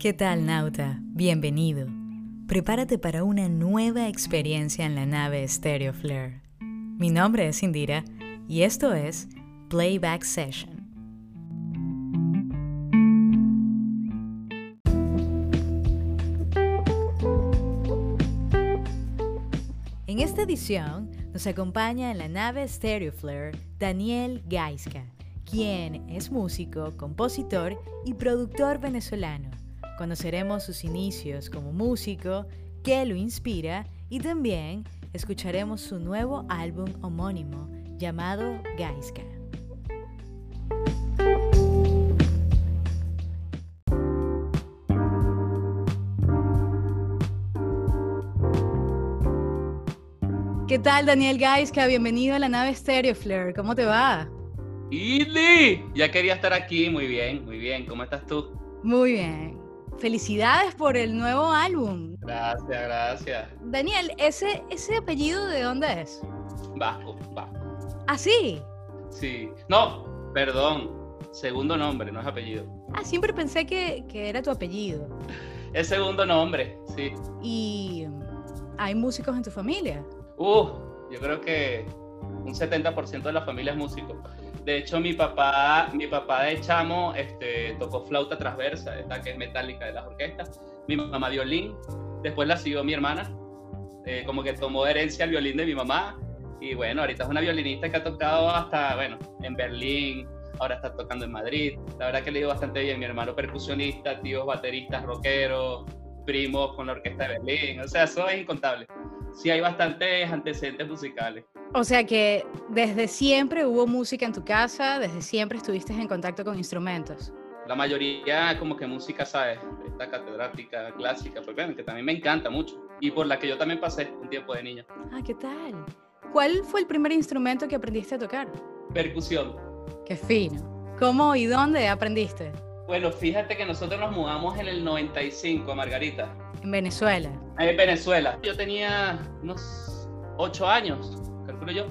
¿Qué tal, nauta? Bienvenido. Prepárate para una nueva experiencia en la nave Stereo Flare. Mi nombre es Indira y esto es Playback Session. En esta edición nos acompaña en la nave Stereo Flare Daniel Gaiska, quien es músico, compositor y productor venezolano. Conoceremos sus inicios como músico, qué lo inspira y también escucharemos su nuevo álbum homónimo llamado Gaiska. ¿Qué tal, Daniel Gaiska? Bienvenido a la nave Stereo Flare. ¿Cómo te va? ¡Ili! Ya quería estar aquí. Muy bien, muy bien. ¿Cómo estás tú? Muy bien. Felicidades por el nuevo álbum. Gracias, gracias. Daniel, ¿ese, ese apellido de dónde es? Vasco, Vasco. ¿Ah, sí? Sí. No, perdón. Segundo nombre, no es apellido. Ah, siempre pensé que, que era tu apellido. Es segundo nombre, sí. ¿Y hay músicos en tu familia? Uh, yo creo que un 70% de la familia es músico. De hecho, mi papá, mi papá de chamo este, tocó flauta transversa, esta que es metálica de las orquestas. Mi mamá violín. Después la siguió mi hermana. Eh, como que tomó herencia el violín de mi mamá. Y bueno, ahorita es una violinista que ha tocado hasta, bueno, en Berlín. Ahora está tocando en Madrid. La verdad que le bastante bien. Mi hermano percusionista, tíos bateristas, rockeros, primos con la orquesta de Berlín. O sea, eso es incontable. Sí, hay bastantes antecedentes musicales. O sea que desde siempre hubo música en tu casa, desde siempre estuviste en contacto con instrumentos. La mayoría como que música, ¿sabes? Esta catedrática, clásica, pues bueno, que también me encanta mucho. Y por la que yo también pasé un tiempo de niño. Ah, ¿qué tal? ¿Cuál fue el primer instrumento que aprendiste a tocar? Percusión. Qué fino. ¿Cómo y dónde aprendiste? Bueno, fíjate que nosotros nos mudamos en el 95 a Margarita. En Venezuela. En Venezuela. Yo tenía unos 8 años, calculo yo.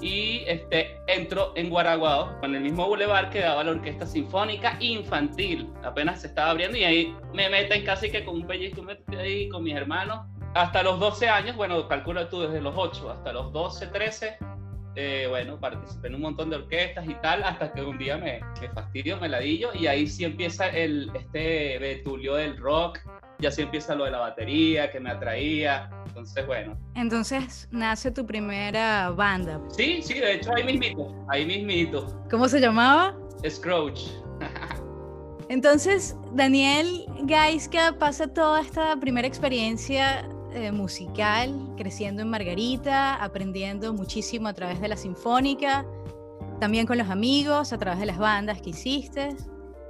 Y este, entro en Guaraguao, con el mismo bulevar que daba la Orquesta Sinfónica Infantil. Apenas se estaba abriendo y ahí me meten casi que con un pellizco ahí con mis hermanos. Hasta los 12 años, bueno, calculo tú desde los 8 hasta los 12, 13, eh, bueno, participé en un montón de orquestas y tal, hasta que un día me, me fastidio, me ladillo, y ahí sí empieza el, este betulio del rock, ya sí empieza lo de la batería, que me atraía, entonces bueno. Entonces nace tu primera banda. Sí, sí, de hecho ahí mismito, ahí mismito. ¿Cómo se llamaba? Scrooge. Entonces, Daniel Gaiska pasa toda esta primera experiencia eh, musical, creciendo en Margarita, aprendiendo muchísimo a través de la sinfónica, también con los amigos, a través de las bandas que hiciste.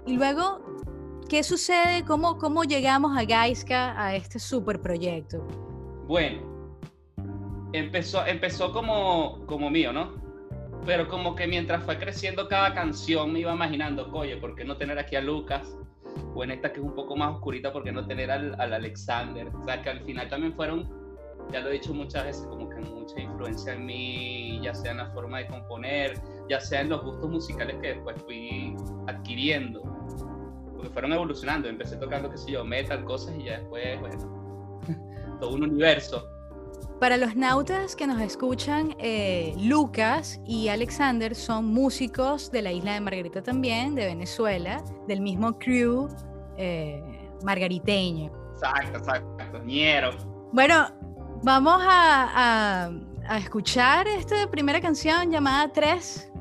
Y luego, ¿qué sucede? ¿Cómo, cómo llegamos a Gaiska, a este super proyecto? Bueno, empezó, empezó como, como mío, ¿no? Pero como que mientras fue creciendo cada canción me iba imaginando, oye, ¿por qué no tener aquí a Lucas? o en esta que es un poco más oscurita, porque no tener al, al, Alexander? O sea, que al final también fueron, ya lo he dicho muchas veces, como que mucha influencia en mí, ya sea en la forma de componer, ya sea en los gustos musicales que después fui adquiriendo, porque fueron evolucionando. Empecé tocando, qué sé yo, metal, cosas, y ya después, bueno, todo un universo. Para los nautas que nos escuchan, eh, Lucas y Alexander son músicos de la isla de Margarita también, de Venezuela, del mismo crew eh, margariteño. Exacto, exacto, ñero. Bueno, vamos a, a, a escuchar esta primera canción llamada Tres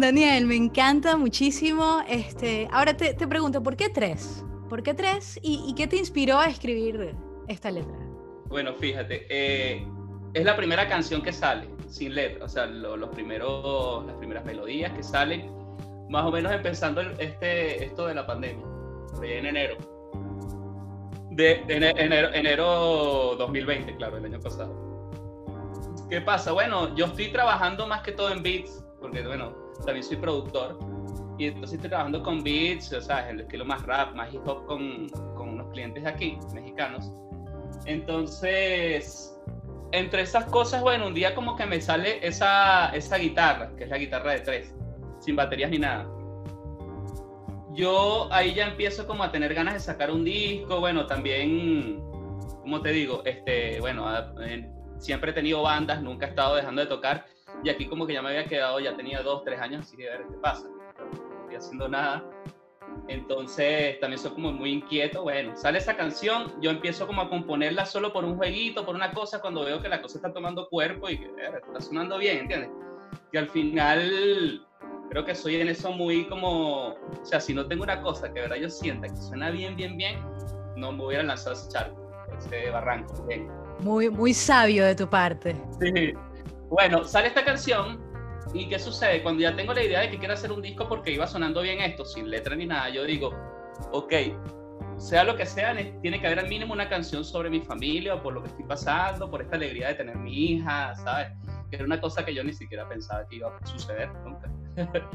Daniel, me encanta muchísimo. Este, ahora te, te pregunto, ¿por qué tres? ¿Por qué tres? ¿Y, ¿Y, qué te inspiró a escribir esta letra? Bueno, fíjate, eh, es la primera canción que sale sin letra, o sea, lo, los primeros, las primeras melodías que salen, más o menos empezando este, esto de la pandemia, en enero. De enero, enero 2020, claro, el año pasado. ¿Qué pasa? Bueno, yo estoy trabajando más que todo en beats, porque bueno, también soy productor. Y entonces estoy trabajando con beats, o sea, el estilo más rap, más hip hop con, con unos clientes aquí, mexicanos. Entonces, entre esas cosas, bueno, un día como que me sale esa, esa guitarra, que es la guitarra de tres, sin baterías ni nada. Yo ahí ya empiezo como a tener ganas de sacar un disco, bueno, también, como te digo, este, bueno, siempre he tenido bandas, nunca he estado dejando de tocar, y aquí como que ya me había quedado, ya tenía dos, tres años, así que a ver qué pasa, no estoy haciendo nada. Entonces también soy como muy inquieto. Bueno, sale esa canción, yo empiezo como a componerla solo por un jueguito, por una cosa, cuando veo que la cosa está tomando cuerpo y que está sonando bien, ¿entiendes? Que al final creo que soy en eso muy como, o sea, si no tengo una cosa que verdad yo sienta que suena bien, bien, bien, no me voy a lanzar a ese charco, ese barranco. Muy, muy sabio de tu parte. Sí. Bueno, sale esta canción ¿Y qué sucede? Cuando ya tengo la idea de que quiero hacer un disco porque iba sonando bien esto, sin letra ni nada, yo digo, ok, sea lo que sea, tiene que haber al mínimo una canción sobre mi familia o por lo que estoy pasando, por esta alegría de tener mi hija, ¿sabes? Que era una cosa que yo ni siquiera pensaba que iba a suceder nunca.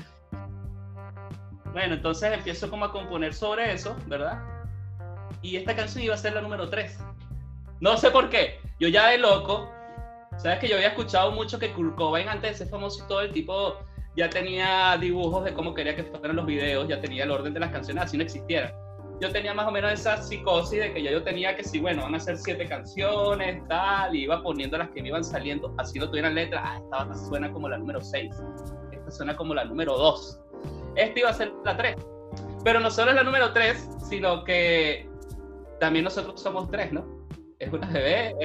bueno, entonces empiezo como a componer sobre eso, ¿verdad? Y esta canción iba a ser la número 3. No sé por qué. Yo ya de loco Sabes que yo había escuchado mucho que Kurt Cobain antes de ser famoso y todo el tipo ya tenía dibujos de cómo quería que fueran los videos, ya tenía el orden de las canciones, así no existiera. Yo tenía más o menos esa psicosis de que ya yo tenía que sí, bueno, van a ser siete canciones, tal, y iba poniendo las que me iban saliendo, así no tuvieran letra, ah, esta suena como la número 6, esta suena como la número 2, esta iba a ser la 3. Pero no solo es la número 3, sino que también nosotros somos tres, ¿no? Es una bebé,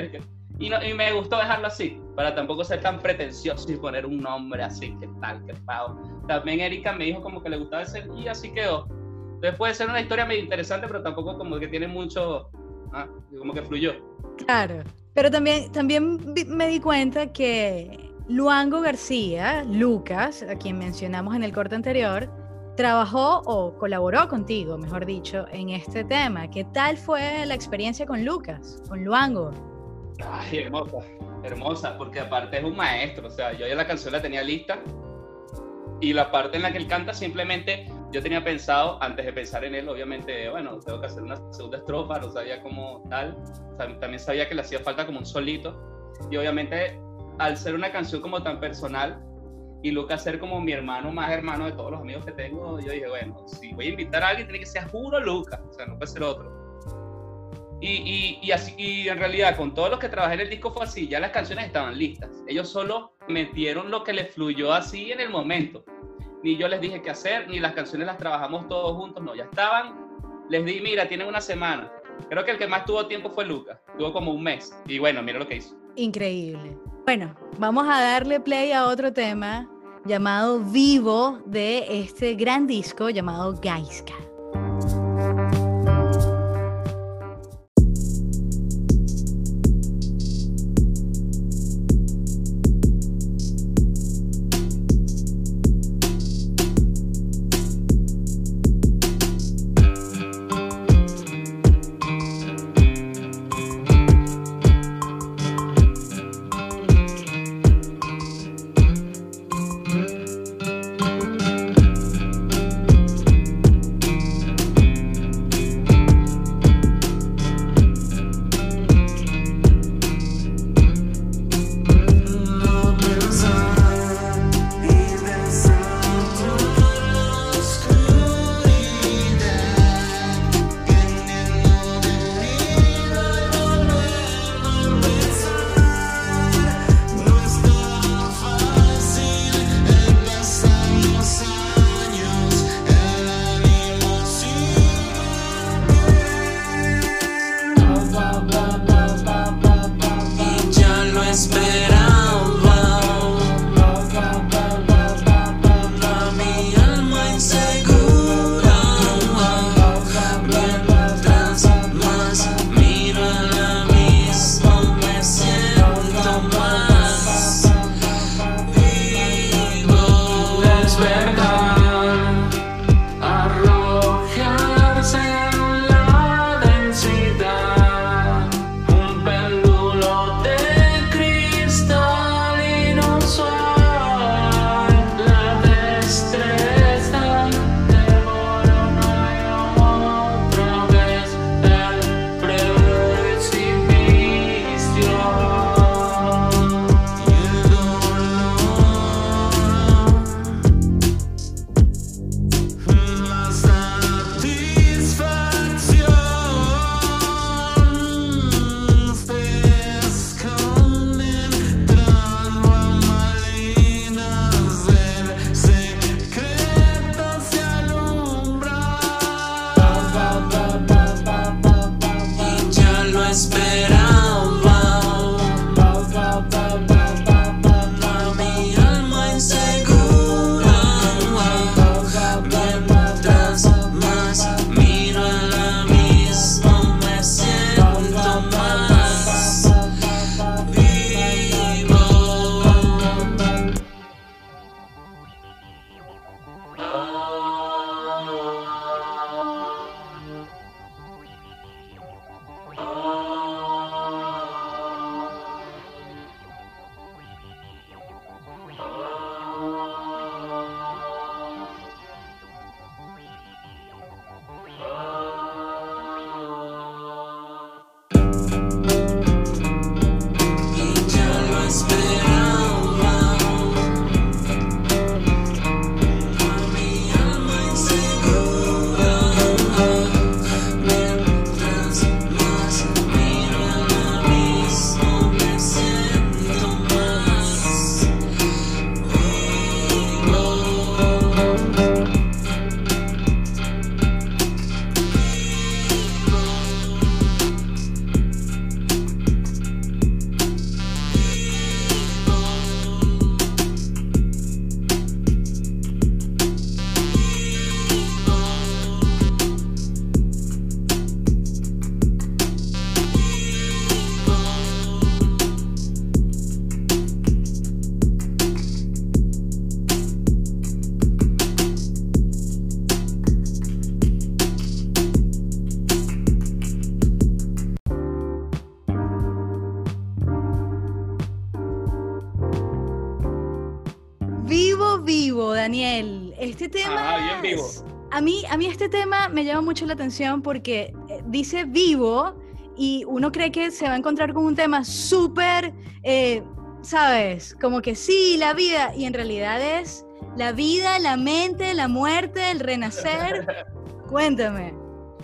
y, no, y, me gustó dejarlo así, para tampoco ser tan pretencioso y poner un nombre así, que tal, que pavo. También Erika me dijo como que le gustaba ese y así quedó. Entonces puede ser una historia medio interesante, pero tampoco como que tiene mucho, ¿ah? como que fluyó. Claro, pero también, también me di cuenta que Luango García, Lucas, a quien mencionamos en el corte anterior, trabajó o colaboró contigo, mejor dicho, en este tema. ¿Qué tal fue la experiencia con Lucas, con Luango? Ay, hermosa, hermosa, porque aparte es un maestro, o sea, yo ya la canción la tenía lista y la parte en la que él canta simplemente yo tenía pensado, antes de pensar en él, obviamente, bueno, tengo que hacer una segunda estrofa, no sabía cómo tal, también sabía que le hacía falta como un solito y obviamente al ser una canción como tan personal y Lucas ser como mi hermano más hermano de todos los amigos que tengo, yo dije, bueno, si voy a invitar a alguien tiene que ser juro Lucas, o sea, no puede ser otro. Y, y, así, y en realidad con todos los que trabajé en el disco fue así, ya las canciones estaban listas. Ellos solo metieron lo que les fluyó así en el momento. Ni yo les dije qué hacer, ni las canciones las trabajamos todos juntos, no, ya estaban. Les di, mira, tienen una semana. Creo que el que más tuvo tiempo fue Lucas, tuvo como un mes. Y bueno, mira lo que hizo. Increíble. Bueno, vamos a darle play a otro tema llamado Vivo de este gran disco llamado Gaiska. Mucho la atención porque eh, dice vivo y uno cree que se va a encontrar con un tema súper, eh, ¿sabes? Como que sí, la vida, y en realidad es la vida, la mente, la muerte, el renacer. Cuéntame.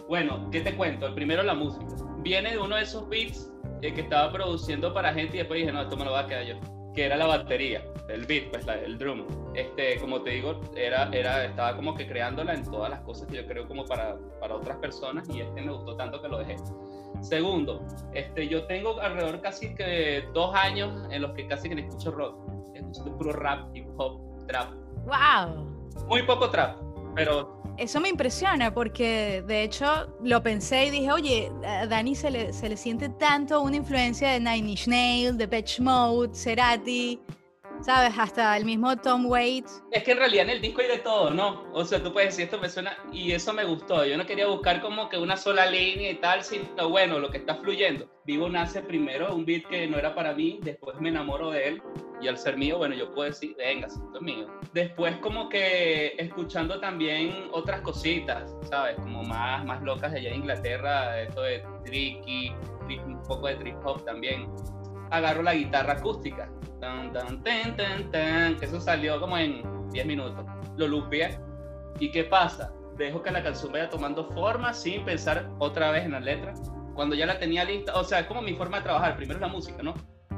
Bueno, ¿qué te cuento? El primero la música. Viene de uno de esos beats eh, que estaba produciendo para gente y después dije, no, esto me lo voy a quedar yo. Que era la batería, el beat, pues el drum. Este, como te digo, era, era, estaba como que creándola en todas las cosas que yo creo como para, para otras personas y este me gustó tanto que lo dejé. Segundo, este, yo tengo alrededor casi que dos años en los que casi que no escucho rock. Escucho puro rap, hip hop, trap. ¡Wow! Muy poco trap, pero eso me impresiona porque de hecho lo pensé y dije, oye, a Dani se le, se le siente tanto una influencia de Nine Inch Nails, de Patch Mode, Cerati, ¿sabes? Hasta el mismo Tom Waits. Es que en realidad en el disco hay de todo, ¿no? O sea, tú puedes decir esto me suena y eso me gustó. Yo no quería buscar como que una sola línea y tal, sino bueno, lo que está fluyendo. Vivo nace primero un beat que no era para mí, después me enamoro de él y al ser mío, bueno, yo puedo decir, venga, esto es mío. Después como que escuchando también otras cositas, ¿sabes? Como más, más locas de allá de Inglaterra, esto de tricky, un poco de trip hop también. Agarro la guitarra acústica Tan, tan, tan, tan, tan. Eso salió como en 10 minutos. Lo lupeé. ¿Y qué pasa? Dejo que la canción vaya tomando forma sin pensar otra vez en la letra. Cuando ya la tenía lista, o sea, es como mi forma de trabajar. Primero es la música, ¿no?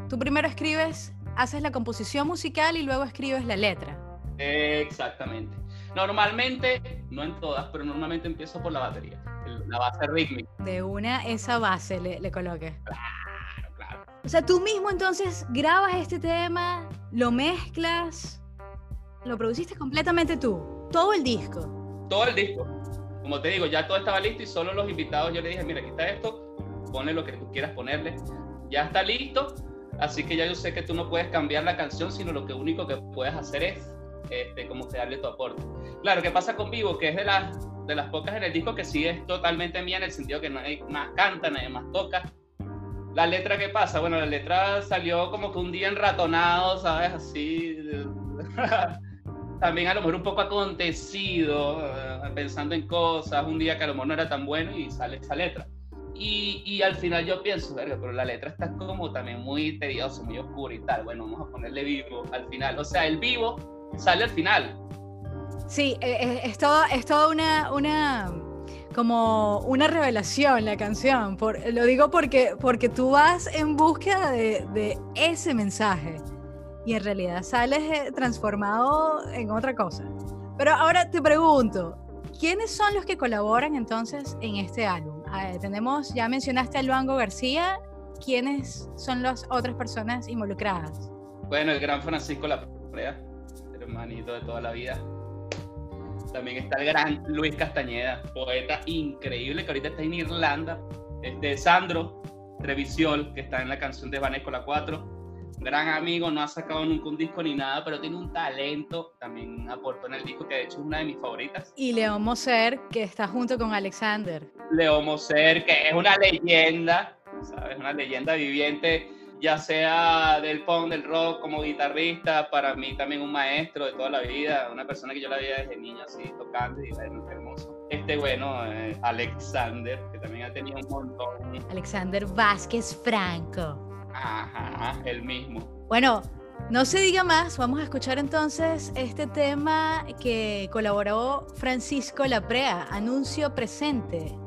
Tú primero escribes, haces la composición musical y luego escribes la letra. Exactamente. Normalmente, no en todas, pero normalmente empiezo por la batería, la base rítmica. De una, esa base le, le coloques. O sea, tú mismo entonces grabas este tema, lo mezclas, lo produciste completamente tú, todo el disco. Todo el disco. Como te digo, ya todo estaba listo y solo los invitados yo le dije, mira, aquí está esto, ponle lo que tú quieras ponerle. Ya está listo, así que ya yo sé que tú no puedes cambiar la canción, sino lo que único que puedes hacer es este, como que darle tu aporte. Claro, ¿qué pasa con Vivo? Que es de las, de las pocas en el disco que sí es totalmente mía en el sentido que nadie más canta, nadie más toca la letra, ¿qué pasa? Bueno, la letra salió como que un día enratonado, ¿sabes? Así. También a lo mejor un poco acontecido, eh, pensando en cosas, un día que a lo mejor no era tan bueno y sale esa letra. Y, y al final yo pienso, verga, pero la letra está como también muy tediosa, muy oscura y tal. Bueno, vamos a ponerle vivo al final. O sea, el vivo sale al final. Sí, eh, eh, es, todo, es toda una, una como una revelación la canción. Por, lo digo porque, porque tú vas en búsqueda de, de ese mensaje y en realidad sales eh, transformado en otra cosa. Pero ahora te pregunto, ¿quiénes son los que colaboran entonces en este álbum? tenemos, ya mencionaste a Luango García, ¿quiénes son las otras personas involucradas? Bueno, el gran Francisco La hermanito de toda la vida, también está el gran Luis Castañeda, poeta increíble que ahorita está en Irlanda. Este, Sandro Trevisiol, que está en la canción de la 4. Gran amigo, no ha sacado nunca un disco ni nada, pero tiene un talento. También aportó en el disco que de hecho es una de mis favoritas. Y León Moser, que está junto con Alexander. León Moser, que es una leyenda, ¿sabes? Una leyenda viviente ya sea del punk, del rock, como guitarrista, para mí también un maestro de toda la vida, una persona que yo la veía desde niño así tocando y era hermoso. Este bueno, eh, Alexander, que también ha tenido un montón. Alexander Vázquez Franco. Ajá, el mismo. Bueno, no se diga más, vamos a escuchar entonces este tema que colaboró Francisco Laprea, Anuncio Presente.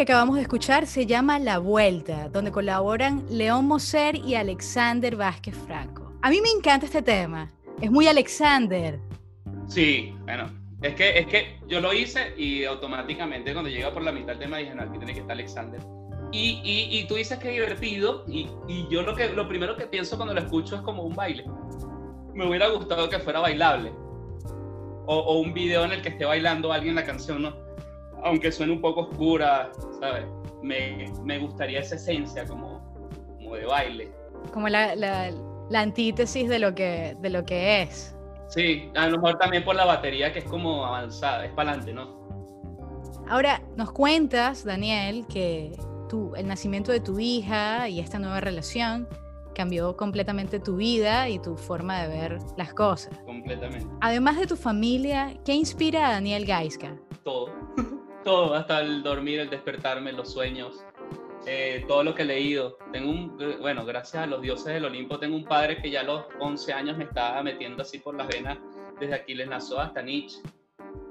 Que acabamos de escuchar se llama La Vuelta, donde colaboran León Moser y Alexander Vázquez Franco. A mí me encanta este tema, es muy Alexander. Sí, bueno, es que, es que yo lo hice y automáticamente cuando llega por la mitad del tema dije, no, aquí tiene que estar Alexander. Y, y, tú dices que es divertido y, y, yo lo, que, lo primero que pienso cuando lo escucho es como un baile. Me hubiera gustado que fuera bailable. O, o un video en el que esté bailando alguien la canción, ¿no? Aunque suene un poco oscura, ¿sabes? Me, me gustaría esa esencia como, como de baile. Como la, la, la antítesis de lo, que, de lo que es. Sí, a lo mejor también por la batería que es como avanzada, es para adelante, ¿no? Ahora, nos cuentas, Daniel, que tú, el nacimiento de tu hija y esta nueva relación cambió completamente tu vida y tu forma de ver las cosas. Completamente. Además de tu familia, ¿qué inspira a Daniel Gaiska? Todo, todo, hasta el dormir, el despertarme, los sueños, eh, todo lo que he leído. Tengo un, bueno, gracias a los dioses del Olimpo, tengo un padre que ya a los 11 años me estaba metiendo así por las venas, desde Aquiles Nazo hasta Nietzsche,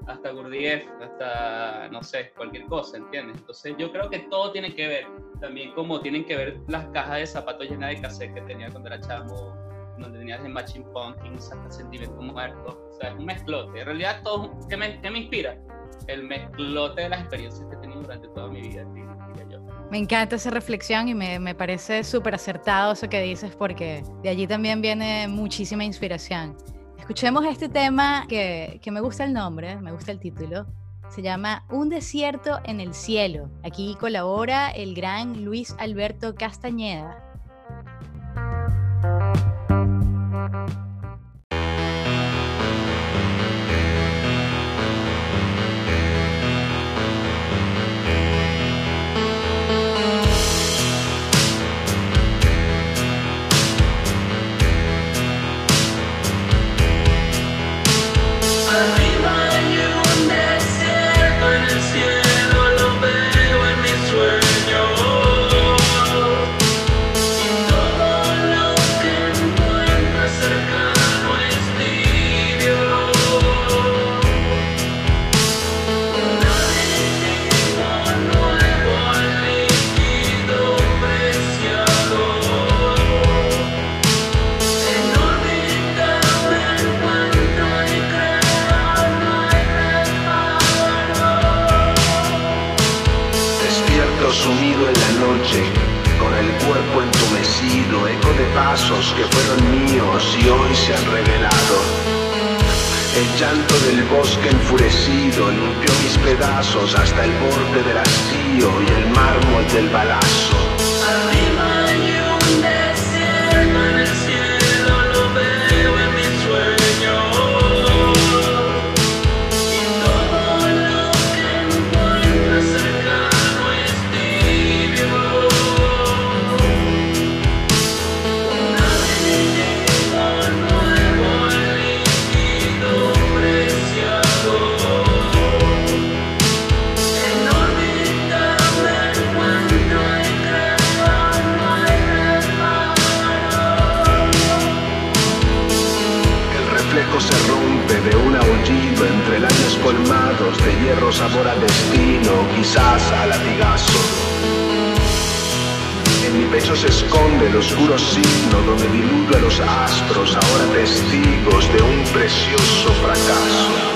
hasta Gurdjieff, hasta, no sé, cualquier cosa, ¿entiendes? Entonces yo creo que todo tiene que ver, también como tienen que ver las cajas de zapatos llenas de cassette que tenía cuando era chamo, donde tenías de Machine Pumpkins hasta Sentimiento Muerto, o sea, es un mezclote. En realidad, todo, ¿qué me, qué me inspira? El mezclote de las experiencias que he tenido durante toda mi vida. Me encanta esa reflexión y me, me parece súper acertado eso que dices porque de allí también viene muchísima inspiración. Escuchemos este tema que, que me gusta el nombre, me gusta el título. Se llama Un desierto en el cielo. Aquí colabora el gran Luis Alberto Castañeda. Hierro sabor a destino, quizás a latigazo. En mi pecho se esconde el oscuro signo donde diluyo a los astros, ahora testigos de un precioso fracaso.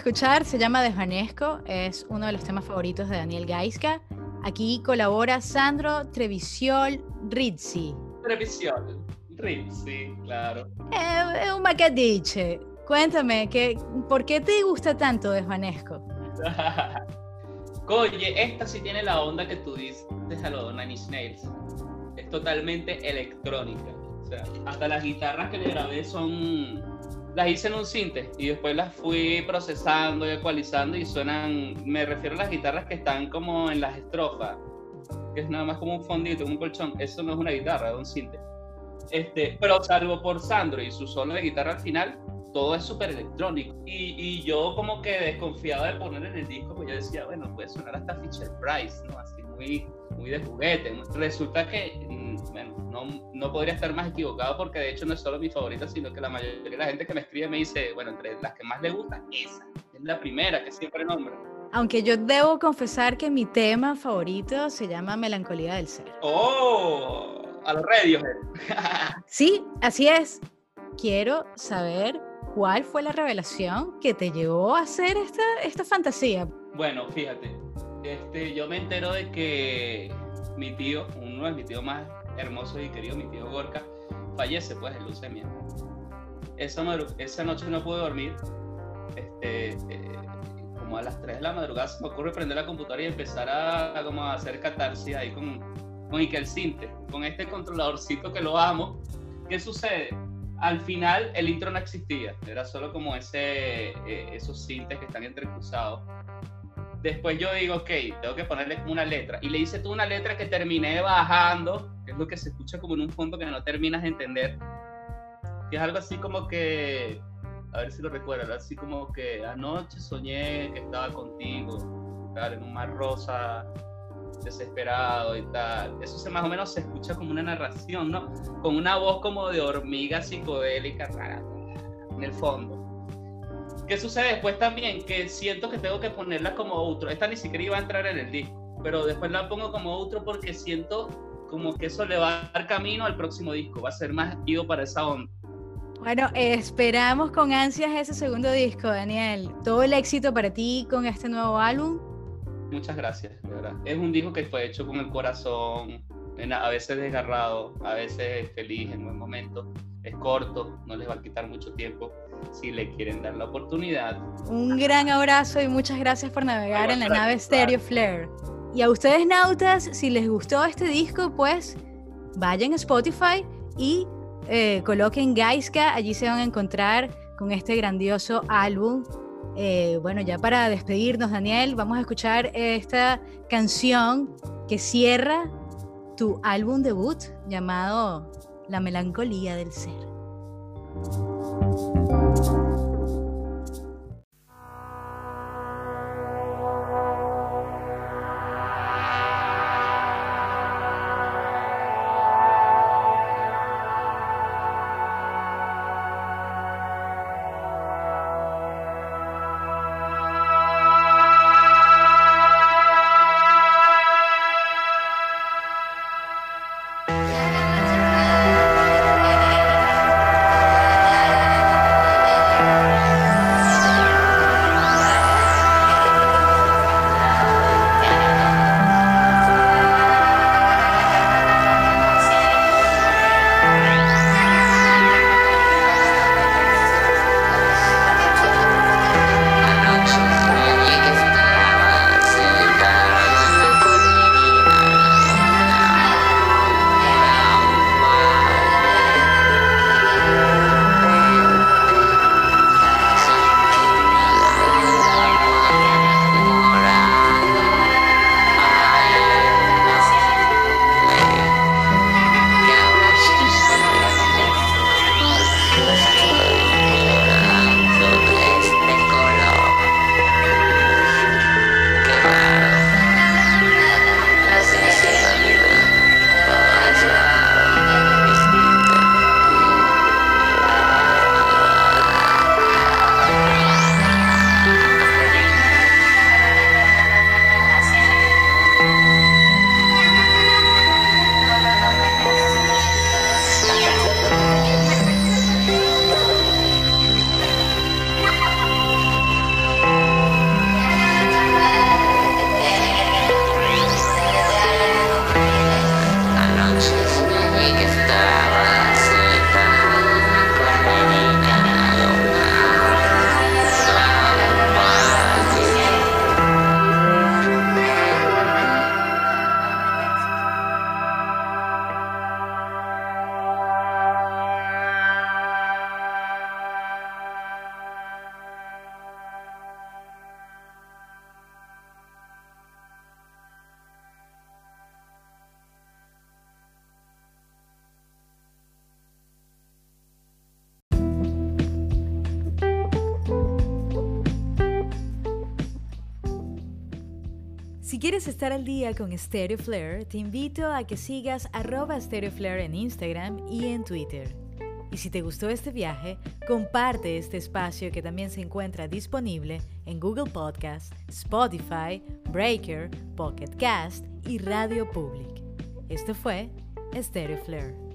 Escuchar se llama Desvanezco, es uno de los temas favoritos de Daniel Gaiska. Aquí colabora Sandro Trevisiol Rizzi. Previsión. Sí, claro. Eh, Es un macadiche. Cuéntame, ¿qué, ¿por qué te gusta tanto Desvanezco? Oye, esta sí tiene la onda que tú dices a los Nine Inch Nails. Es totalmente electrónica. O sea, hasta las guitarras que le grabé son. Las hice en un sinte y después las fui procesando y ecualizando y suenan. Me refiero a las guitarras que están como en las estrofas, que es nada más como un fondito, un colchón. Eso no es una guitarra, es un sinte. Este, pero salvo por Sandro y su solo de guitarra al final, todo es súper electrónico. Y, y yo como que desconfiado de poner en el disco, pues yo decía, bueno, puede sonar hasta Fisher Price, ¿no? Así muy, muy de juguete. Resulta que, mm, bueno, no, no podría estar más equivocado porque de hecho no es solo mi favorita, sino que la mayoría de la gente que me escribe me dice, bueno, entre las que más le gusta, esa. Es la primera que siempre nombra. Aunque yo debo confesar que mi tema favorito se llama Melancolía del Ser. ¡Oh! A los Radiohead. Sí, así es. Quiero saber cuál fue la revelación que te llevó a hacer esta, esta fantasía. Bueno, fíjate, este, yo me entero de que mi tío, uno de mis tíos más hermosos y queridos, mi tío Gorka, fallece pues de leucemia. Esa, esa noche no pude dormir. Este, eh, como a las 3 de la madrugada se me ocurre prender la computadora y empezar a, a como a hacer catarsis ahí con, con Iker Sinte, con este controladorcito que lo amo. ¿Qué sucede? Al final el intro no existía, era solo como ese, eh, esos sintes que están entrecruzados. Después yo digo, ok, tengo que ponerle como una letra. Y le hice tú una letra que terminé bajando, que es lo que se escucha como en un fondo que no terminas de entender. Que es algo así como que, a ver si lo recuerdas, así como que anoche soñé que estaba contigo, tal, en un mar rosa, desesperado y tal. Eso se, más o menos se escucha como una narración, ¿no? Con una voz como de hormiga psicodélica rara en el fondo. ¿Qué sucede después también? Que siento que tengo que ponerla como outro. Esta ni siquiera iba a entrar en el disco, pero después la pongo como outro porque siento como que eso le va a dar camino al próximo disco. Va a ser más ido para esa onda. Bueno, esperamos con ansias ese segundo disco, Daniel. Todo el éxito para ti con este nuevo álbum. Muchas gracias, de verdad. Es un disco que fue hecho con el corazón, a veces desgarrado, a veces feliz en buen momento. Es corto, no les va a quitar mucho tiempo si le quieren dar la oportunidad. Un gran abrazo y muchas gracias por navegar en la nave Stereo Flare. Y a ustedes, nautas, si les gustó este disco, pues vayan a Spotify y eh, coloquen Gaiska, allí se van a encontrar con este grandioso álbum. Eh, bueno, ya para despedirnos, Daniel, vamos a escuchar esta canción que cierra tu álbum debut llamado La melancolía del ser. Estar al día con Stereo Flare, te invito a que sigas arroba Stereo Flare en Instagram y en Twitter. Y si te gustó este viaje, comparte este espacio que también se encuentra disponible en Google Podcast, Spotify, Breaker, Pocket Cast y Radio Public. Esto fue Stereo Flare.